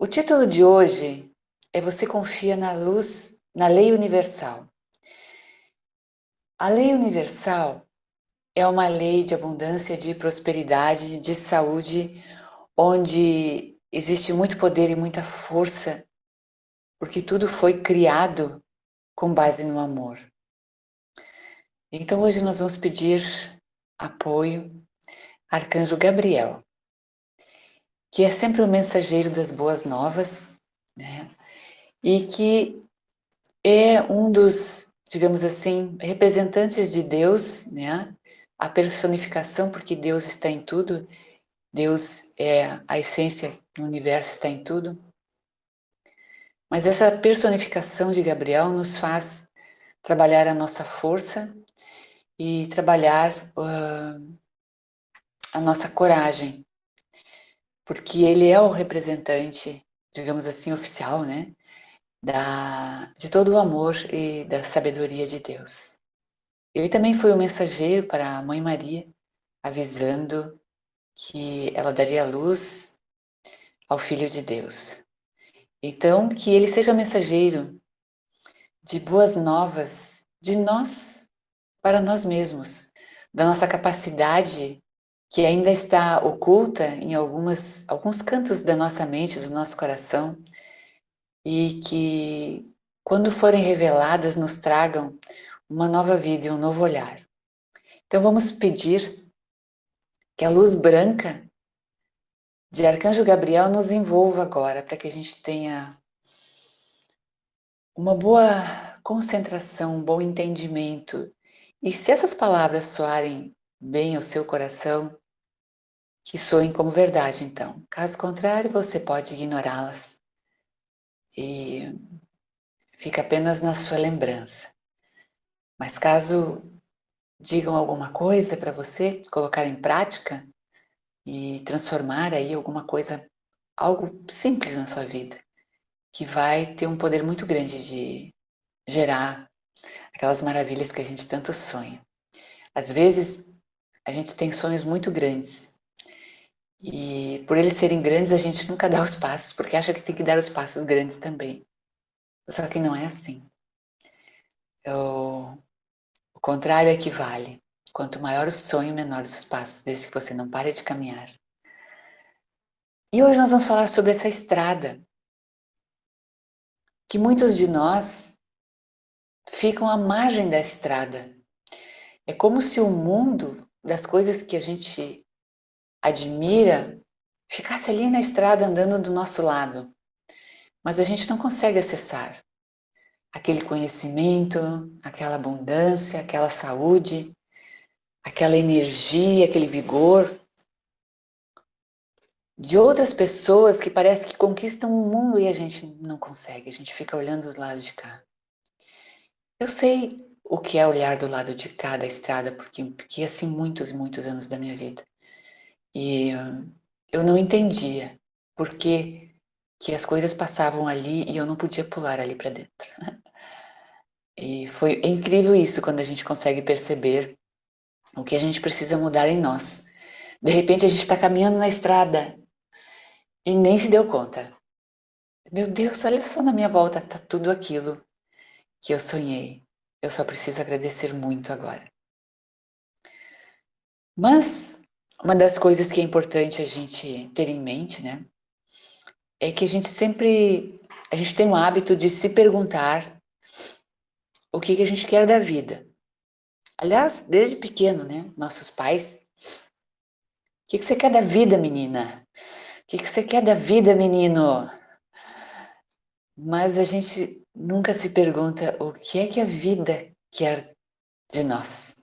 O título de hoje é Você confia na luz, na lei universal. A lei universal é uma lei de abundância, de prosperidade, de saúde, onde existe muito poder e muita força, porque tudo foi criado com base no amor. Então hoje nós vamos pedir apoio Arcanjo Gabriel que é sempre o mensageiro das boas novas, né? E que é um dos, digamos assim, representantes de Deus, né? A personificação, porque Deus está em tudo, Deus é a essência do universo, está em tudo. Mas essa personificação de Gabriel nos faz trabalhar a nossa força e trabalhar uh, a nossa coragem, porque ele é o representante, digamos assim, oficial, né, da, de todo o amor e da sabedoria de Deus. Ele também foi o mensageiro para a Mãe Maria, avisando que ela daria luz ao Filho de Deus. Então, que ele seja mensageiro de boas novas de nós para nós mesmos, da nossa capacidade que ainda está oculta em algumas, alguns cantos da nossa mente, do nosso coração, e que, quando forem reveladas, nos tragam uma nova vida e um novo olhar. Então, vamos pedir que a luz branca de Arcanjo Gabriel nos envolva agora, para que a gente tenha uma boa concentração, um bom entendimento. E se essas palavras soarem bem ao seu coração, que soem como verdade, então. Caso contrário, você pode ignorá-las e fica apenas na sua lembrança. Mas caso digam alguma coisa para você colocar em prática e transformar aí alguma coisa, algo simples na sua vida, que vai ter um poder muito grande de gerar aquelas maravilhas que a gente tanto sonha. Às vezes, a gente tem sonhos muito grandes e por eles serem grandes, a gente nunca dá os passos, porque acha que tem que dar os passos grandes também. Só que não é assim. O, o contrário. É Quanto maior o sonho, menores os passos, desde que você não pare de caminhar. E hoje nós vamos falar sobre essa estrada, que muitos de nós ficam à margem da estrada. É como se o mundo das coisas que a gente admira ficasse ali na estrada andando do nosso lado. Mas a gente não consegue acessar aquele conhecimento, aquela abundância, aquela saúde, aquela energia, aquele vigor de outras pessoas que parece que conquistam o mundo e a gente não consegue, a gente fica olhando do lado de cá. Eu sei o que é olhar do lado de cá da estrada, porque, porque assim muitos, muitos anos da minha vida. E eu não entendia por que, que as coisas passavam ali e eu não podia pular ali para dentro. E foi incrível isso quando a gente consegue perceber o que a gente precisa mudar em nós. De repente a gente está caminhando na estrada e nem se deu conta. Meu Deus, olha só na minha volta, tá tudo aquilo que eu sonhei. Eu só preciso agradecer muito agora. Mas uma das coisas que é importante a gente ter em mente, né, é que a gente sempre, a gente tem o hábito de se perguntar o que, que a gente quer da vida. Aliás, desde pequeno, né, nossos pais, o que, que você quer da vida, menina? O que, que você quer da vida, menino? Mas a gente nunca se pergunta o que é que a vida quer de nós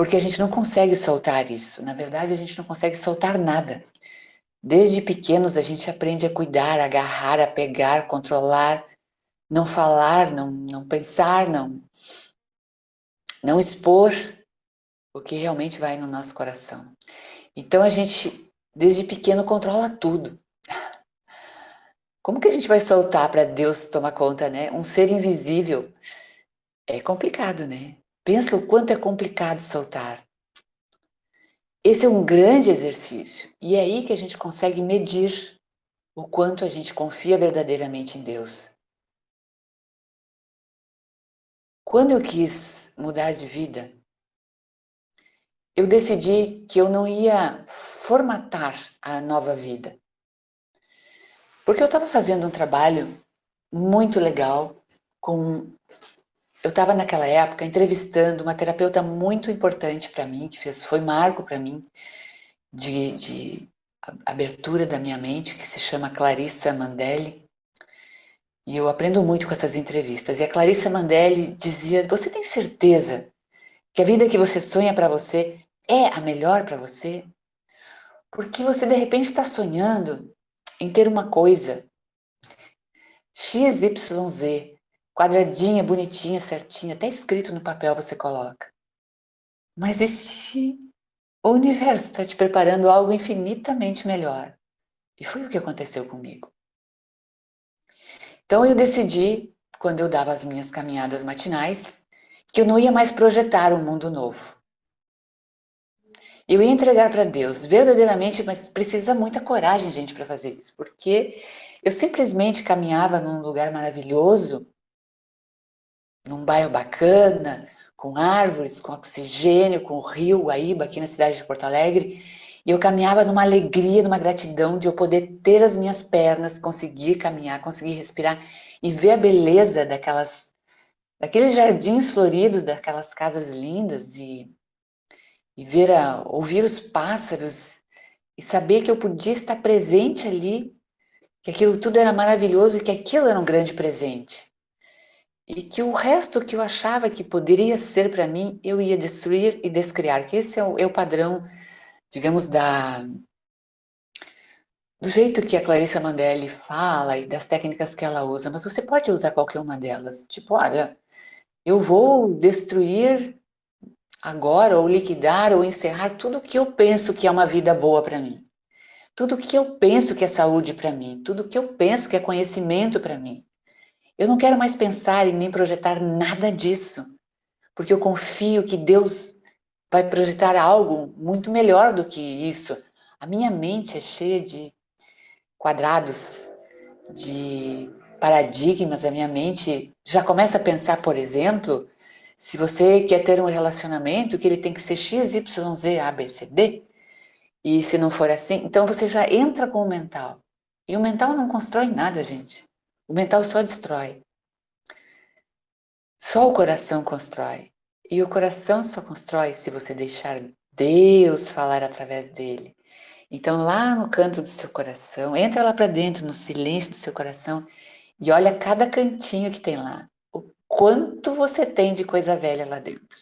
porque a gente não consegue soltar isso. Na verdade, a gente não consegue soltar nada. Desde pequenos a gente aprende a cuidar, a agarrar, a pegar, controlar, não falar, não, não pensar, não, não expor o que realmente vai no nosso coração. Então a gente, desde pequeno, controla tudo. Como que a gente vai soltar para Deus tomar conta, né? Um ser invisível é complicado, né? Pensa o quanto é complicado soltar. esse é um grande exercício. E é aí que a gente consegue medir o quanto a gente confia verdadeiramente em Deus. Quando eu quis mudar de vida, eu decidi que eu não ia formatar a nova vida. Porque eu estava fazendo um trabalho muito legal com eu estava naquela época entrevistando uma terapeuta muito importante para mim, que fez, foi marco para mim de, de abertura da minha mente, que se chama Clarissa Mandelli. E eu aprendo muito com essas entrevistas. E a Clarissa Mandelli dizia: Você tem certeza que a vida que você sonha para você é a melhor para você? Porque você de repente está sonhando em ter uma coisa XYZ, quadradinha, bonitinha, certinha, até escrito no papel você coloca. Mas esse universo está te preparando algo infinitamente melhor. E foi o que aconteceu comigo. Então eu decidi, quando eu dava as minhas caminhadas matinais, que eu não ia mais projetar um mundo novo. Eu ia entregar para Deus, verdadeiramente, mas precisa muita coragem, gente, para fazer isso, porque eu simplesmente caminhava num lugar maravilhoso, num bairro bacana, com árvores, com oxigênio, com o rio Guaíba, aqui na cidade de Porto Alegre, e eu caminhava numa alegria, numa gratidão de eu poder ter as minhas pernas, conseguir caminhar, conseguir respirar e ver a beleza daquelas daqueles jardins floridos, daquelas casas lindas e e ver a, ouvir os pássaros e saber que eu podia estar presente ali, que aquilo tudo era maravilhoso e que aquilo era um grande presente. E que o resto que eu achava que poderia ser para mim, eu ia destruir e descriar, que esse é o, é o padrão, digamos, da do jeito que a Clarissa Mandelli fala e das técnicas que ela usa, mas você pode usar qualquer uma delas. Tipo, olha, eu vou destruir agora, ou liquidar, ou encerrar tudo que eu penso que é uma vida boa para mim. Tudo que eu penso que é saúde para mim, tudo que eu penso que é conhecimento para mim. Eu não quero mais pensar e nem projetar nada disso, porque eu confio que Deus vai projetar algo muito melhor do que isso. A minha mente é cheia de quadrados, de paradigmas, a minha mente já começa a pensar, por exemplo, se você quer ter um relacionamento, que ele tem que ser X, Y, Z, A, B, C, D, e se não for assim, então você já entra com o mental. E o mental não constrói nada, gente. O mental só destrói. Só o coração constrói. E o coração só constrói se você deixar Deus falar através dele. Então, lá no canto do seu coração, entra lá para dentro, no silêncio do seu coração, e olha cada cantinho que tem lá quanto você tem de coisa velha lá dentro,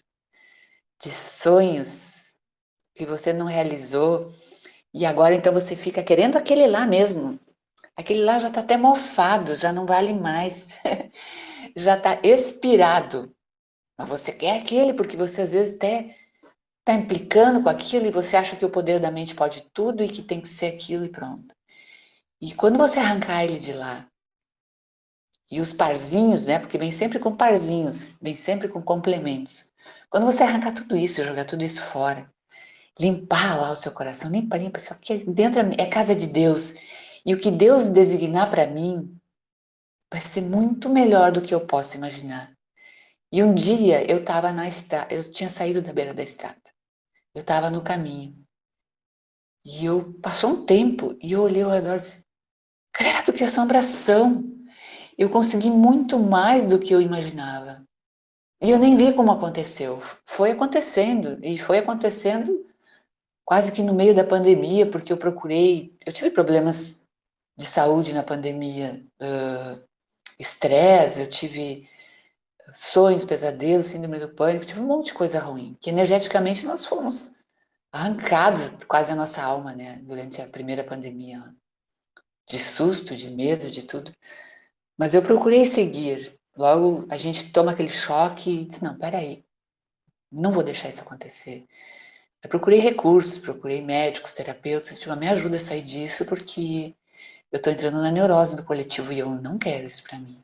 de sonhos que você não realizou e agora então você fica querendo aquele lá mesmo. Aquele lá já está até mofado, já não vale mais, já está expirado. Mas você quer aquele porque você às vezes até está implicando com aquilo e você acha que o poder da mente pode tudo e que tem que ser aquilo e pronto. E quando você arrancar ele de lá e os parzinhos, né? Porque vem sempre com parzinhos, vem sempre com complementos. Quando você arrancar tudo isso, jogar tudo isso fora, limpar lá o seu coração, limpa, limpa, isso aqui dentro é casa de Deus. E o que Deus designar para mim vai ser muito melhor do que eu posso imaginar. E um dia eu estava na estrada, eu tinha saído da beira da estrada. Eu estava no caminho. E eu passou um tempo e eu olhei ao redor e disse: Credo, que assombração! eu consegui muito mais do que eu imaginava. E eu nem vi como aconteceu. Foi acontecendo, e foi acontecendo quase que no meio da pandemia, porque eu procurei. Eu tive problemas de saúde na pandemia, estresse, eu tive sonhos, pesadelos, síndrome do pânico, tive um monte de coisa ruim, que energeticamente nós fomos arrancados quase a nossa alma, né, durante a primeira pandemia, de susto, de medo, de tudo. Mas eu procurei seguir. Logo a gente toma aquele choque e diz: não, peraí, não vou deixar isso acontecer. Eu procurei recursos, procurei médicos, terapeutas, tipo, me ajuda a sair disso porque eu estou entrando na neurose do coletivo e eu não quero isso para mim.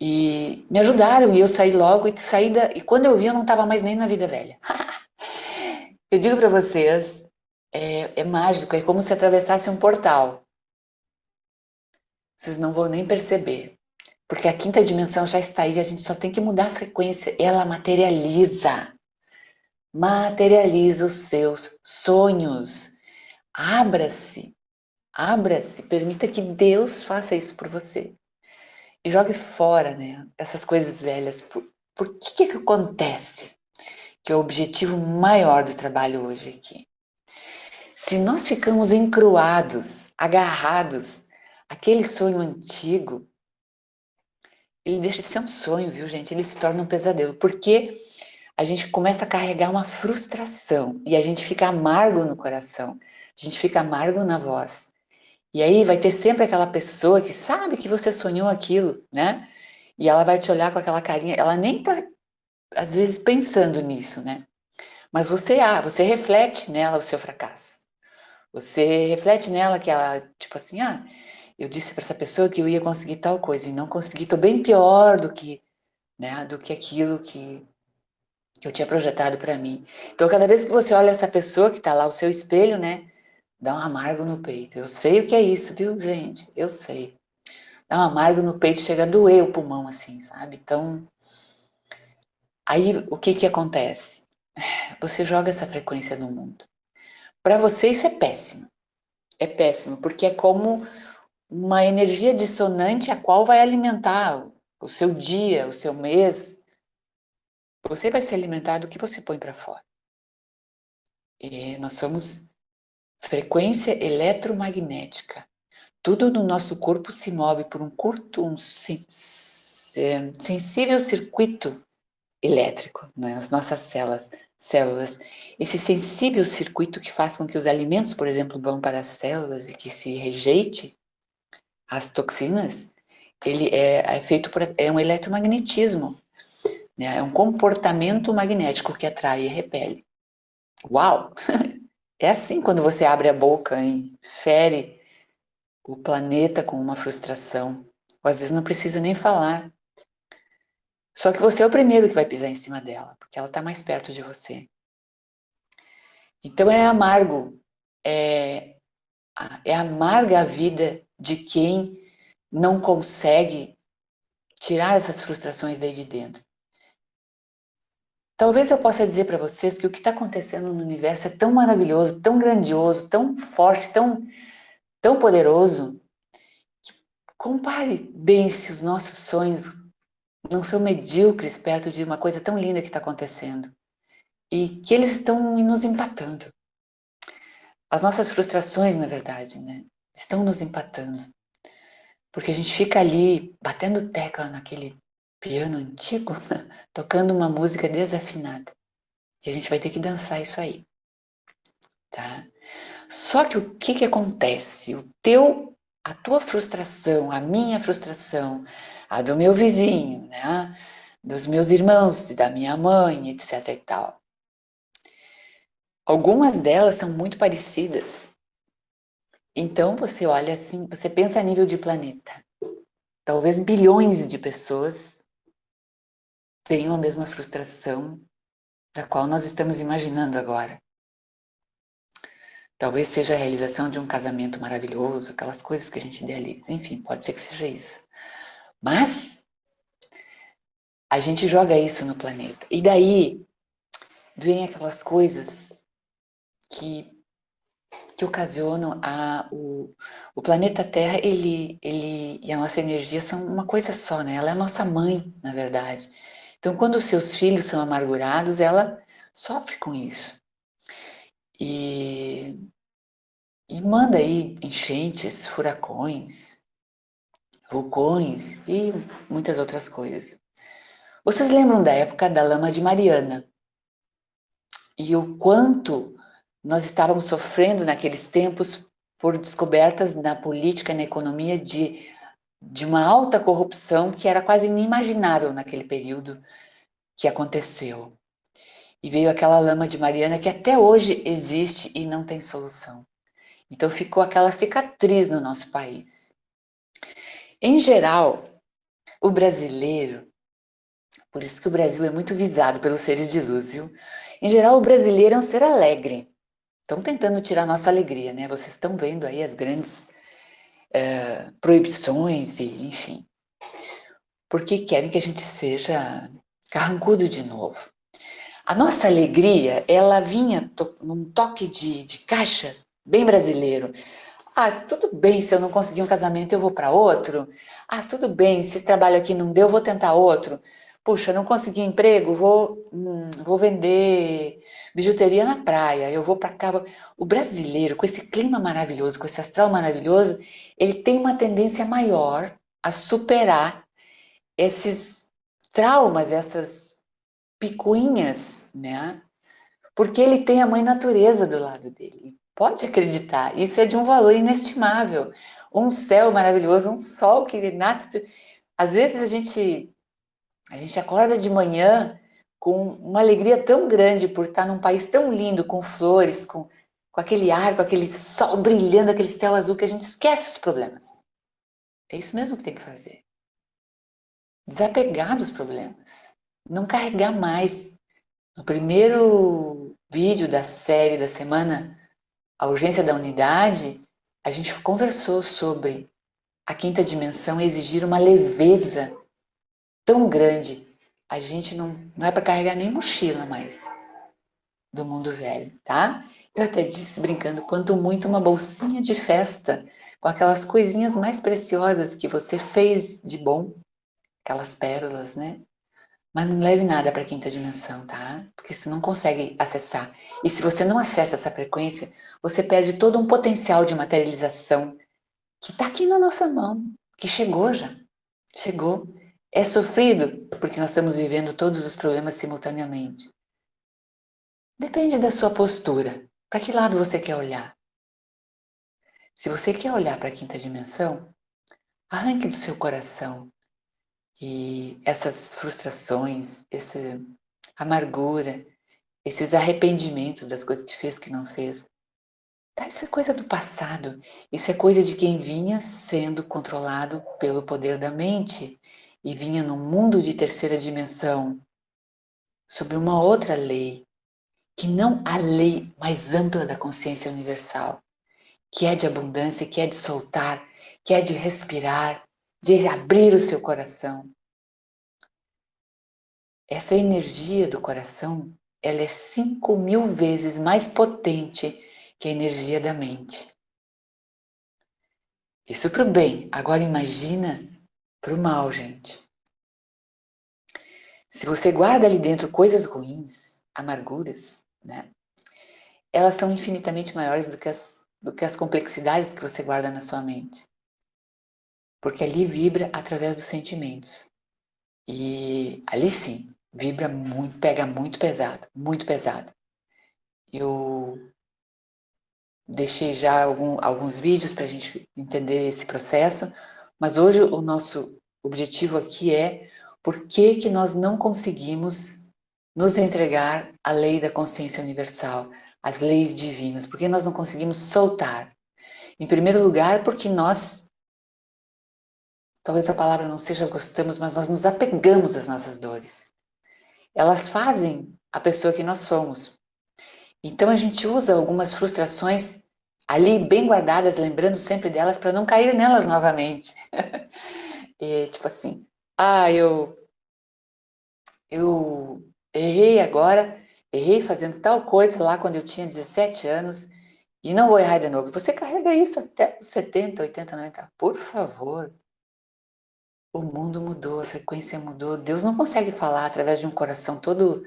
E me ajudaram e eu saí logo e saí da, e quando eu vi eu não estava mais nem na vida velha. Eu digo para vocês, é, é mágico, é como se atravessasse um portal. Vocês não vão nem perceber. Porque a quinta dimensão já está aí, a gente só tem que mudar a frequência. Ela materializa. Materializa os seus sonhos. Abra-se. Abra-se. Permita que Deus faça isso por você. E jogue fora né, essas coisas velhas. Por, por que, que acontece? Que é o objetivo maior do trabalho hoje aqui. Se nós ficamos encruados, agarrados aquele sonho antigo, ele deixa de ser um sonho, viu, gente? Ele se torna um pesadelo, porque a gente começa a carregar uma frustração e a gente fica amargo no coração, a gente fica amargo na voz. E aí vai ter sempre aquela pessoa que sabe que você sonhou aquilo, né? E ela vai te olhar com aquela carinha, ela nem tá, às vezes, pensando nisso, né? Mas você, ah, você reflete nela o seu fracasso. Você reflete nela que ela, tipo assim, ah, eu disse para essa pessoa que eu ia conseguir tal coisa e não consegui, estou bem pior do que, né, do que aquilo que, que eu tinha projetado para mim. Então, cada vez que você olha essa pessoa que está lá, o seu espelho, né, dá um amargo no peito. Eu sei o que é isso, viu, gente? Eu sei. Dá um amargo no peito, chega a doer o pulmão, assim, sabe? Então, aí o que que acontece? Você joga essa frequência no mundo. Para você isso é péssimo. É péssimo, porque é como uma energia dissonante a qual vai alimentar o seu dia, o seu mês. Você vai se alimentar do que você põe para fora. E nós somos frequência eletromagnética. Tudo no nosso corpo se move por um curto, um sensível circuito elétrico nas né? nossas células, células. Esse sensível circuito que faz com que os alimentos, por exemplo, vão para as células e que se rejeite as toxinas, ele é, é feito por é um eletromagnetismo, né? é um comportamento magnético que atrai e repele. Uau! É assim quando você abre a boca e fere o planeta com uma frustração. Ou às vezes não precisa nem falar. Só que você é o primeiro que vai pisar em cima dela, porque ela está mais perto de você. Então é amargo, é, é amarga a vida de quem não consegue tirar essas frustrações daí de dentro. Talvez eu possa dizer para vocês que o que está acontecendo no universo é tão maravilhoso, tão grandioso, tão forte, tão, tão poderoso, que compare bem se os nossos sonhos não são medíocres perto de uma coisa tão linda que está acontecendo. E que eles estão nos empatando. As nossas frustrações, na verdade, né? estão nos empatando. Porque a gente fica ali batendo tecla naquele piano antigo, tocando uma música desafinada. E a gente vai ter que dançar isso aí. Tá? Só que o que que acontece? O teu, a tua frustração, a minha frustração, a do meu vizinho, né? Dos meus irmãos, da minha mãe, etc e tal. Algumas delas são muito parecidas. Então você olha assim, você pensa a nível de planeta. Talvez bilhões de pessoas tenham a mesma frustração da qual nós estamos imaginando agora. Talvez seja a realização de um casamento maravilhoso, aquelas coisas que a gente idealiza. Enfim, pode ser que seja isso. Mas a gente joga isso no planeta. E daí vem aquelas coisas que que ocasionam a, o, o planeta Terra, ele, ele e a nossa energia são uma coisa só, né? Ela é a nossa mãe, na verdade. Então, quando os seus filhos são amargurados, ela sofre com isso. E, e manda aí enchentes, furacões, vulcões e muitas outras coisas. Vocês lembram da época da lama de Mariana? E o quanto nós estávamos sofrendo naqueles tempos por descobertas na política e na economia de, de uma alta corrupção que era quase inimaginável naquele período que aconteceu. E veio aquela lama de Mariana que até hoje existe e não tem solução. Então ficou aquela cicatriz no nosso país. Em geral, o brasileiro, Por isso que o Brasil é muito visado pelos seres de luz, viu? Em geral, o brasileiro é um ser alegre. Estão tentando tirar nossa alegria, né? Vocês estão vendo aí as grandes uh, proibições e, enfim. Porque querem que a gente seja carrancudo de novo. A nossa alegria, ela vinha to num toque de, de caixa bem brasileiro. Ah, tudo bem, se eu não conseguir um casamento, eu vou para outro. Ah, tudo bem, se esse trabalho aqui não deu, eu vou tentar outro. Puxa, não consegui emprego, vou, hum, vou vender bijuteria na praia, eu vou para cá. O brasileiro, com esse clima maravilhoso, com esse astral maravilhoso, ele tem uma tendência maior a superar esses traumas, essas picuinhas, né? Porque ele tem a mãe natureza do lado dele. Pode acreditar, isso é de um valor inestimável. Um céu maravilhoso, um sol que nasce. Às vezes a gente a gente acorda de manhã com uma alegria tão grande por estar num país tão lindo, com flores, com, com aquele ar, com aquele sol brilhando, aquele céu azul, que a gente esquece os problemas. É isso mesmo que tem que fazer. Desapegar dos problemas. Não carregar mais. No primeiro vídeo da série da semana, A Urgência da Unidade, a gente conversou sobre a quinta dimensão exigir uma leveza tão grande a gente não, não é para carregar nem mochila mais do mundo velho, tá? Eu até disse brincando, quanto muito uma bolsinha de festa com aquelas coisinhas mais preciosas que você fez de bom, aquelas pérolas, né? Mas não leve nada para a quinta dimensão, tá? Porque você não consegue acessar. E se você não acessa essa frequência, você perde todo um potencial de materialização que está aqui na nossa mão, que chegou já. Chegou. É sofrido porque nós estamos vivendo todos os problemas simultaneamente. Depende da sua postura. Para que lado você quer olhar? Se você quer olhar para a quinta dimensão, arranque do seu coração e essas frustrações, essa amargura, esses arrependimentos das coisas que fez que não fez. Tá, isso é coisa do passado. Isso é coisa de quem vinha sendo controlado pelo poder da mente e vinha num mundo de terceira dimensão, sob uma outra lei, que não a lei mais ampla da consciência universal, que é de abundância, que é de soltar, que é de respirar, de abrir o seu coração. Essa energia do coração, ela é cinco mil vezes mais potente que a energia da mente. Isso para o bem. Agora imagina para o mal, gente. Se você guarda ali dentro coisas ruins, amarguras, né? Elas são infinitamente maiores do que as, do que as complexidades que você guarda na sua mente. Porque ali vibra através dos sentimentos. E ali sim, vibra muito, pega muito pesado, muito pesado. Eu deixei já algum, alguns vídeos para a gente entender esse processo, mas hoje o nosso objetivo aqui é por que, que nós não conseguimos nos entregar à lei da consciência universal, às leis divinas, por que nós não conseguimos soltar? Em primeiro lugar, porque nós, talvez a palavra não seja gostamos, mas nós nos apegamos às nossas dores. Elas fazem a pessoa que nós somos. Então a gente usa algumas frustrações ali bem guardadas, lembrando sempre delas para não cair nelas novamente. e, tipo assim, ah, eu eu errei agora, errei fazendo tal coisa lá quando eu tinha 17 anos e não vou errar de novo. Você carrega isso até os 70, 80, 90. Por favor. O mundo mudou, a frequência mudou. Deus não consegue falar através de um coração todo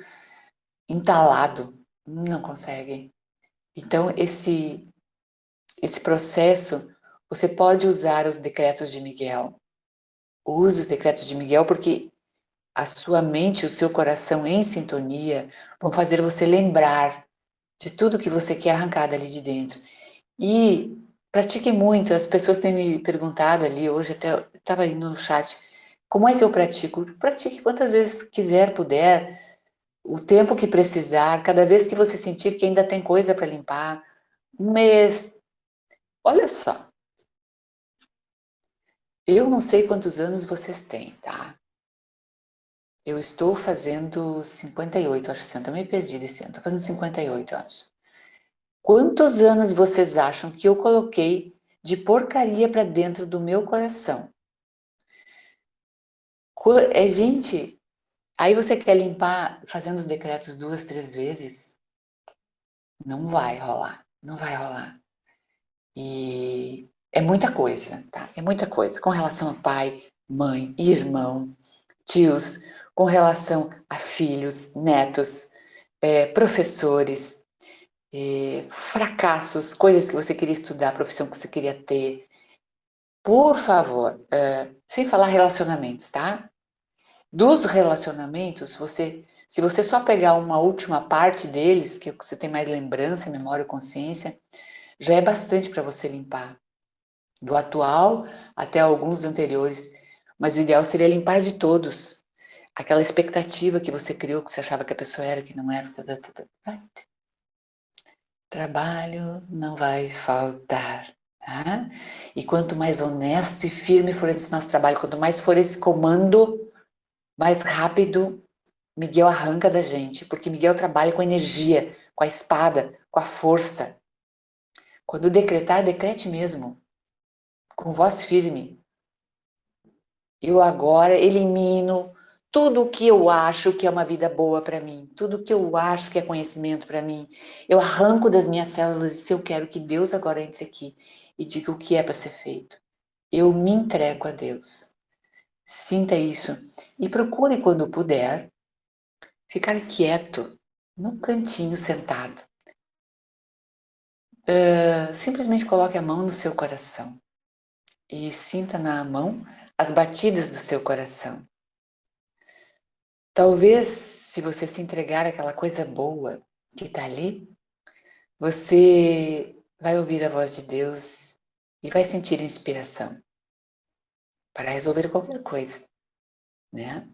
entalado. Não consegue. Então, esse esse processo, você pode usar os decretos de Miguel. Use os decretos de Miguel porque a sua mente, o seu coração em sintonia vão fazer você lembrar de tudo que você quer arrancar dali de dentro. E pratique muito. As pessoas têm me perguntado ali hoje, até estava aí no chat, como é que eu pratico? Pratique quantas vezes quiser, puder, o tempo que precisar, cada vez que você sentir que ainda tem coisa para limpar, um mês, Olha só. Eu não sei quantos anos vocês têm, tá? Eu estou fazendo 58, acho que eu também perdi desse ano. Estou fazendo 58 anos. Quantos anos vocês acham que eu coloquei de porcaria para dentro do meu coração? É, gente, aí você quer limpar fazendo os decretos duas, três vezes? Não vai rolar, não vai rolar. E é muita coisa, tá? É muita coisa. Com relação a pai, mãe, irmão, tios, com relação a filhos, netos, é, professores, é, fracassos, coisas que você queria estudar, profissão que você queria ter. Por favor, é, sem falar relacionamentos, tá? Dos relacionamentos, você, se você só pegar uma última parte deles, que você tem mais lembrança, memória, consciência, já é bastante para você limpar. Do atual até alguns anteriores. Mas o ideal seria limpar de todos aquela expectativa que você criou, que você achava que a pessoa era, que não era. Trabalho não vai faltar. Tá? E quanto mais honesto e firme for esse nosso trabalho, quanto mais for esse comando, mais rápido Miguel arranca da gente, porque Miguel trabalha com energia, com a espada, com a força. Quando decretar, decrete mesmo, com voz firme. Eu agora elimino tudo o que eu acho que é uma vida boa para mim, tudo o que eu acho que é conhecimento para mim, eu arranco das minhas células se eu quero que Deus agora entre aqui e diga o que é para ser feito. Eu me entrego a Deus. Sinta isso e procure quando puder ficar quieto num cantinho sentado. Uh, simplesmente coloque a mão no seu coração e sinta na mão as batidas do seu coração. Talvez, se você se entregar àquela coisa boa que está ali, você vai ouvir a voz de Deus e vai sentir inspiração para resolver qualquer coisa, né?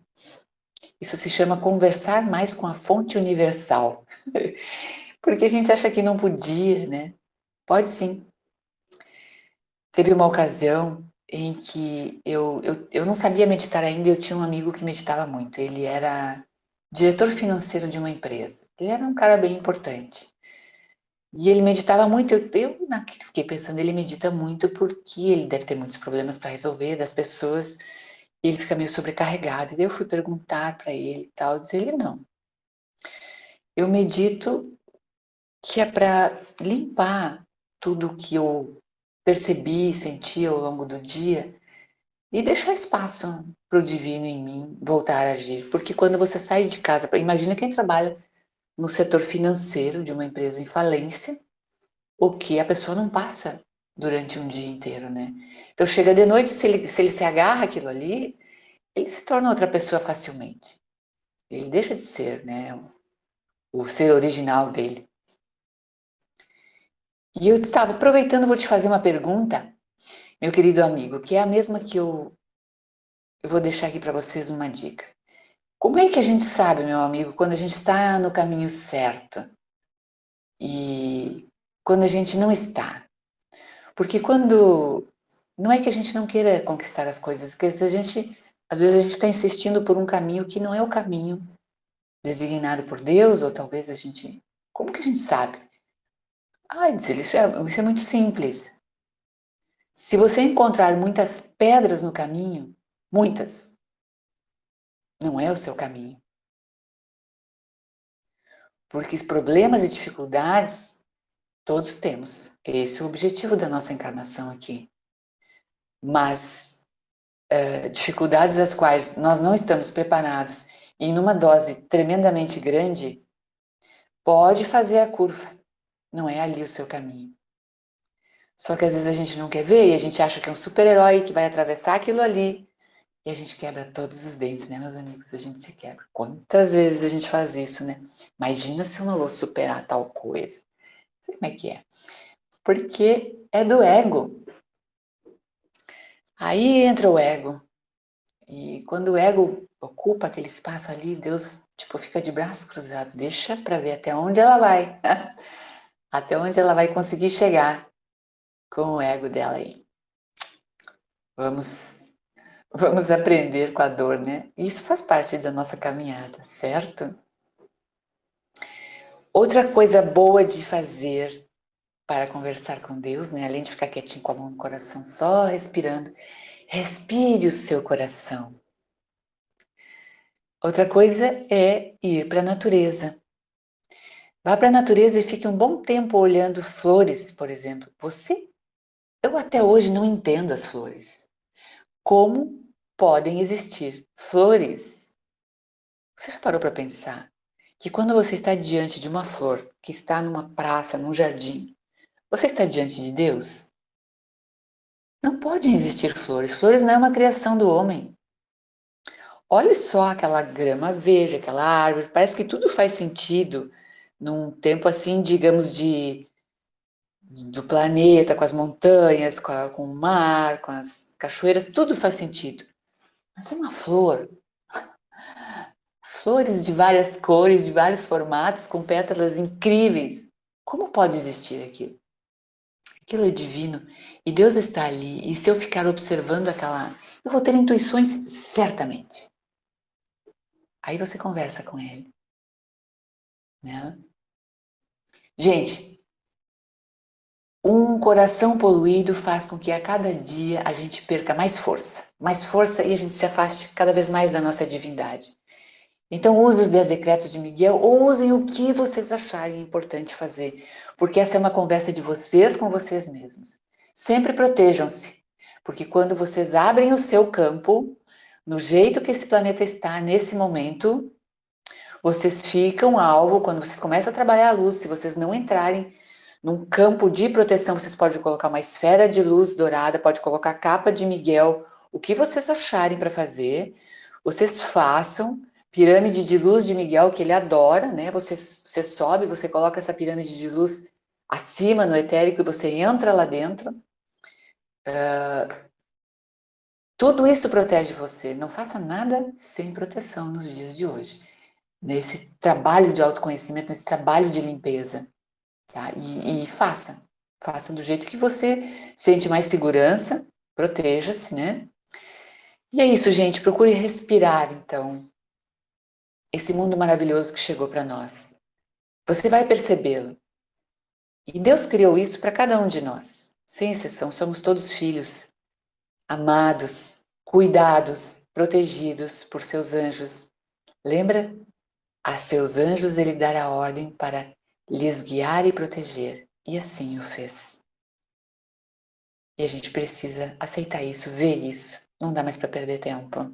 Isso se chama conversar mais com a fonte universal. Porque a gente acha que não podia, né? Pode sim. Teve uma ocasião em que eu, eu, eu não sabia meditar ainda, eu tinha um amigo que meditava muito. Ele era diretor financeiro de uma empresa. Ele era um cara bem importante. E ele meditava muito. Eu, eu fiquei pensando, ele medita muito porque ele deve ter muitos problemas para resolver das pessoas. E ele fica meio sobrecarregado. E daí eu fui perguntar para ele e tal, dizer ele não. Eu medito que é para limpar tudo que eu percebi, senti ao longo do dia e deixar espaço para o divino em mim voltar a agir. Porque quando você sai de casa, imagina quem trabalha no setor financeiro de uma empresa em falência, o que a pessoa não passa durante um dia inteiro, né? Então chega de noite, se ele se, ele se agarra aquilo ali, ele se torna outra pessoa facilmente. Ele deixa de ser, né? O ser original dele. E eu estava aproveitando, vou te fazer uma pergunta, meu querido amigo, que é a mesma que eu, eu vou deixar aqui para vocês uma dica. Como é que a gente sabe, meu amigo, quando a gente está no caminho certo e quando a gente não está? Porque quando não é que a gente não queira conquistar as coisas, porque a gente às vezes a gente está insistindo por um caminho que não é o caminho designado por Deus, ou talvez a gente. Como que a gente sabe? Ah, isso é, isso é muito simples. Se você encontrar muitas pedras no caminho, muitas, não é o seu caminho. Porque problemas e dificuldades todos temos. Esse é o objetivo da nossa encarnação aqui. Mas uh, dificuldades às quais nós não estamos preparados e numa dose tremendamente grande, pode fazer a curva não é ali o seu caminho. Só que às vezes a gente não quer ver e a gente acha que é um super-herói que vai atravessar aquilo ali. E a gente quebra todos os dentes, né, meus amigos? A gente se quebra. Quantas vezes a gente faz isso, né? Imagina se eu não vou superar tal coisa. Não sei como é que é. Porque é do ego. Aí entra o ego. E quando o ego ocupa aquele espaço ali, Deus, tipo, fica de braço cruzado. Deixa para ver até onde ela vai. até onde ela vai conseguir chegar com o ego dela aí. Vamos, Vamos aprender com a dor, né? Isso faz parte da nossa caminhada, certo? Outra coisa boa de fazer para conversar com Deus, né? Além de ficar quietinho com a mão no coração, só respirando, respire o seu coração. Outra coisa é ir para a natureza. Vá para a natureza e fique um bom tempo olhando flores, por exemplo. Você, eu até hoje não entendo as flores. Como podem existir flores. Você já parou para pensar que quando você está diante de uma flor que está numa praça, num jardim, você está diante de Deus? Não podem existir flores. Flores não é uma criação do homem. Olhe só aquela grama verde, aquela árvore, parece que tudo faz sentido num tempo assim, digamos, de do planeta, com as montanhas, com, a, com o mar, com as cachoeiras, tudo faz sentido. Mas uma flor, flores de várias cores, de vários formatos, com pétalas incríveis, como pode existir aquilo? Aquilo é divino e Deus está ali. E se eu ficar observando aquela, eu vou ter intuições certamente. Aí você conversa com ele, né? Gente, um coração poluído faz com que a cada dia a gente perca mais força, mais força e a gente se afaste cada vez mais da nossa divindade. Então use os 10 decretos de Miguel ou usem o que vocês acharem importante fazer, porque essa é uma conversa de vocês com vocês mesmos. Sempre protejam-se, porque quando vocês abrem o seu campo, no jeito que esse planeta está nesse momento, vocês ficam alvo, quando vocês começam a trabalhar a luz, se vocês não entrarem num campo de proteção, vocês podem colocar uma esfera de luz dourada, pode colocar capa de Miguel, o que vocês acharem para fazer, vocês façam. Pirâmide de luz de Miguel, que ele adora, né? Você, você sobe, você coloca essa pirâmide de luz acima no etérico e você entra lá dentro. Uh, tudo isso protege você. Não faça nada sem proteção nos dias de hoje. Nesse trabalho de autoconhecimento, nesse trabalho de limpeza. Tá? E, e faça. Faça do jeito que você sente mais segurança, proteja-se, né? E é isso, gente. Procure respirar, então, esse mundo maravilhoso que chegou para nós. Você vai percebê-lo. E Deus criou isso para cada um de nós. Sem exceção, somos todos filhos, amados, cuidados, protegidos por seus anjos. Lembra? A seus anjos ele dará ordem para lhes guiar e proteger. E assim o fez. E a gente precisa aceitar isso, ver isso. Não dá mais para perder tempo.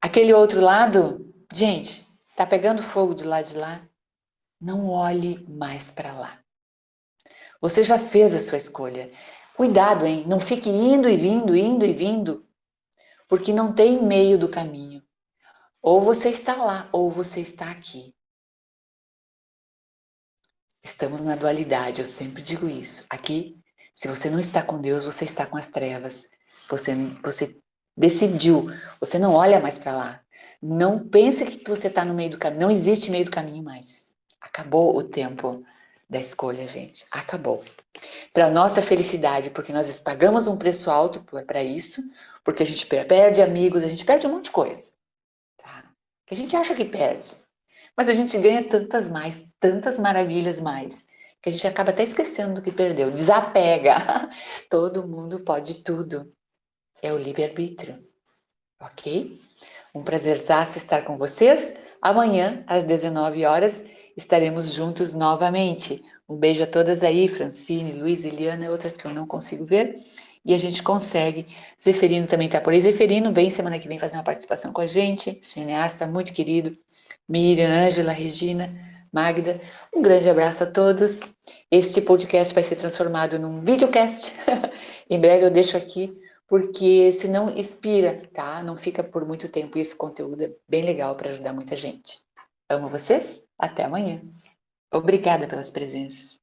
Aquele outro lado, gente, tá pegando fogo do lado de lá. Não olhe mais para lá. Você já fez a sua escolha. Cuidado, hein? Não fique indo e vindo, indo e vindo, porque não tem meio do caminho. Ou você está lá, ou você está aqui. Estamos na dualidade, eu sempre digo isso. Aqui, se você não está com Deus, você está com as trevas. Você, você decidiu, você não olha mais para lá. Não pense que você está no meio do caminho. Não existe meio do caminho mais. Acabou o tempo da escolha, gente. Acabou. Para nossa felicidade, porque nós pagamos um preço alto para isso, porque a gente perde amigos, a gente perde um monte de coisa. Que a gente acha que perde. Mas a gente ganha tantas mais, tantas maravilhas mais, que a gente acaba até esquecendo do que perdeu. Desapega. Todo mundo pode tudo. É o livre-arbítrio. Ok? Um prazerzaço estar com vocês. Amanhã, às 19 horas, estaremos juntos novamente. Um beijo a todas aí, Francine, Luiz, Eliana e outras que eu não consigo ver. E a gente consegue. Zeferino também está por aí. Zeferino vem semana que vem fazer uma participação com a gente. Cineasta muito querido. Miriam, Ângela, Regina, Magda. Um grande abraço a todos. Este podcast vai ser transformado num videocast. em breve eu deixo aqui, porque senão expira, tá? Não fica por muito tempo. E esse conteúdo é bem legal para ajudar muita gente. Amo vocês. Até amanhã. Obrigada pelas presenças.